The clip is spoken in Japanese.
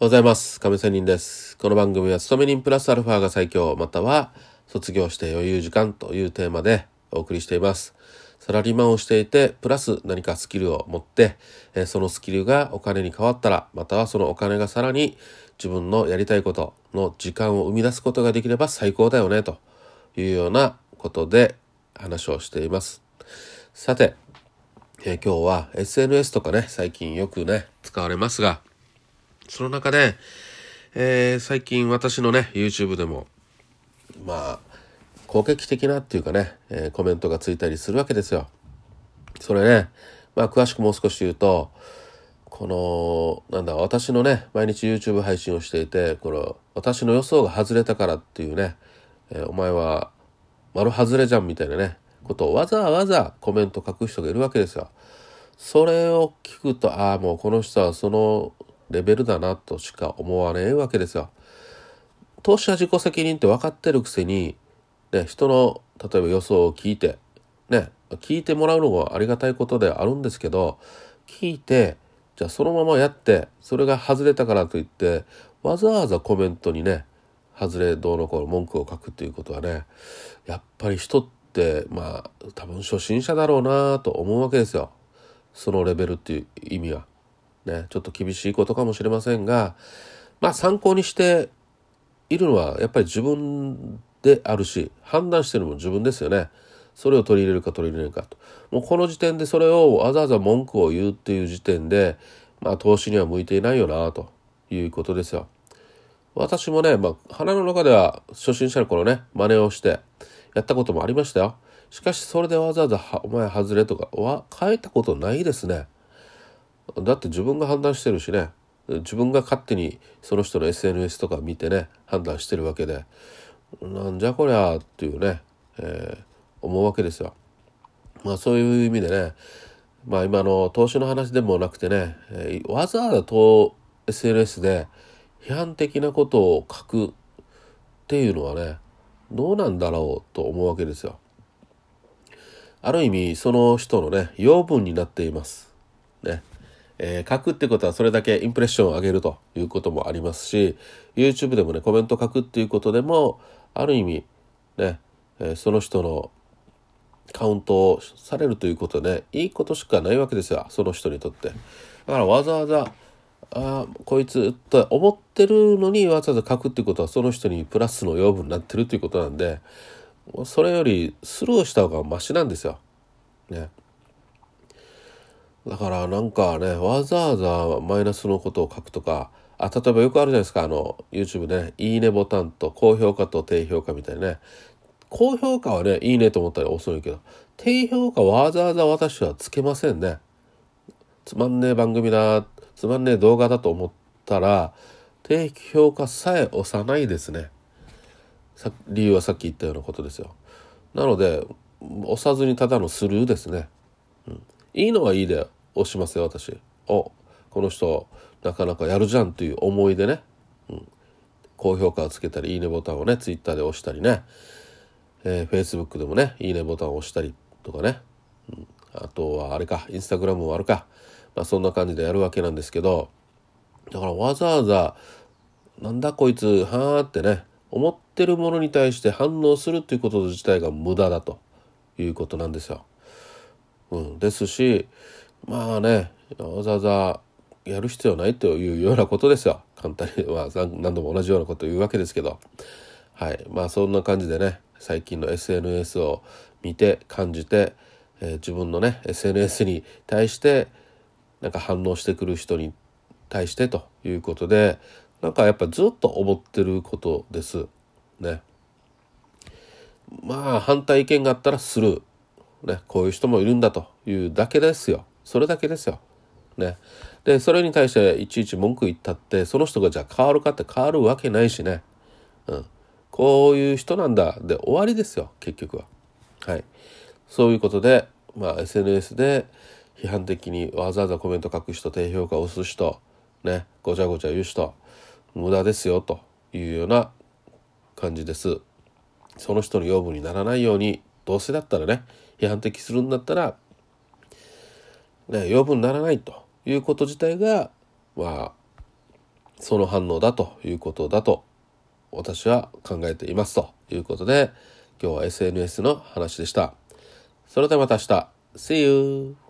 おはようございます。亀仙人です。この番組は、勤め人プラスアルファが最強、または、卒業して余裕時間というテーマでお送りしています。サラリーマンをしていて、プラス何かスキルを持って、そのスキルがお金に変わったら、またはそのお金がさらに自分のやりたいことの時間を生み出すことができれば最高だよね、というようなことで話をしています。さて、え今日は SNS とかね、最近よくね、使われますが、その中で、えー最近私のね YouTube でもまあ攻撃的なっていうかね、えーコメントがついたりするわけですよ。それねまあ詳しくもう少し言うとこのなんだ私のね毎日 YouTube 配信をしていてこの私の予想が外れたからっていうね、えーお前は丸外れじゃんみたいなねことをわざわざコメント書く人がいるわけですよ。それを聞くとああもうこの人はそのレベルだなとしか思わねえわけですよ。投資は自己責任って分かってるくせに、ね、人の例えば予想を聞いてね聞いてもらうのもありがたいことであるんですけど聞いてじゃあそのままやってそれが外れたからといってわざわざコメントにね外れどうのこうの文句を書くっていうことはねやっぱり人ってまあ多分初心者だろうなと思うわけですよそのレベルっていう意味は。ね、ちょっと厳しいことかもしれませんがまあ参考にしているのはやっぱり自分であるし判断してるのも自分ですよね。それを取り入れるか取り入れないかと。もうこの時点でそれをわざわざ文句を言うっていう時点でまあ投資には向いていないよなということですよ。私もね、まあ、鼻の中では初心者の頃ね真似をしてやったこともありましたよ。しかしそれでわざわざ「お前外れ」とかは変えたことないですね。だって自分が判断してるしね自分が勝手にその人の SNS とか見てね判断してるわけでなんじゃこりゃっていうね、えー思うわけですよ。まあそういう意味でねまあ今の投資の話でもなくてね、えーわざわざと SNS で批判的なことを書くっていうのはねどうなんだろうと思うわけですよ。ある意味その人のね養分になっています。ね。えー書くってことはそれだけインプレッションを上げるということもありますし YouTube でもねコメント書くっていうことでもある意味ね、えーその人のカウントをされるということで、ね、いいことしかないわけですよその人にとって。だからわざわざあこいつと思ってるのにわざわざ書くってことはその人にプラスの養分になってるということなんでそれよりスルーした方がマシなんですよ。ね。だからなんかねわざわざマイナスのことを書くとかあ例えばよくあるじゃないですかあの YouTube ね「いいね」ボタンと高評価と低評価みたいなね。高評価はねいいねと思ったら遅いけど低評価わざわざ私はつけませんね。つまんねえ番組だつまんねえ動画だと思ったら低評価さえ押さないですね。理由はさっき言ったようなことですよ。なので押さずにただのスルーですね。いいのはいいで押しますよ私。おこの人なかなかやるじゃんという思いでね、うん、高評価をつけたりいいねボタンをねツイッターで押したりね、えー、Facebook でもねいいねボタンを押したりとかね、うん、あとはあれかインスタグラムもあるか、まあ、そんな感じでやるわけなんですけど。だからわざわざなんだこいつはーってね思ってるものに対して反応するっていうこと自体が無駄だということなんですよ。うん、ですしまあねわざわざやる必要ないというようなことですよ簡単に、まあ、何度も同じようなことを言うわけですけどはいまあそんな感じでね最近の SNS を見て感じて、えー自分のね SNS に対してなんか反応してくる人に対してということでなんかやっぱずっと思ってることですね。まあ反対意見があったらスルー。ね、こういう人もいるんだというだけですよ。それだけですよ。ね。で、それに対していちいち文句言ったって、その人がじゃあ変わるかって変わるわけないしね。うん。こういう人なんだ。で、終わりですよ、結局は。はい。そういうことで、まあ SNS で批判的にわざわざコメント書く人、低評価を押す人、ね、ごちゃごちゃ言う人、無駄ですよというような感じです。その人の養分にならないようにどうせだったらね批判的するんだったら、ね、余分にならないということ自体がまあその反応だということだと私は考えていますということで今日は SNS の話でした。それではまた明日。See you!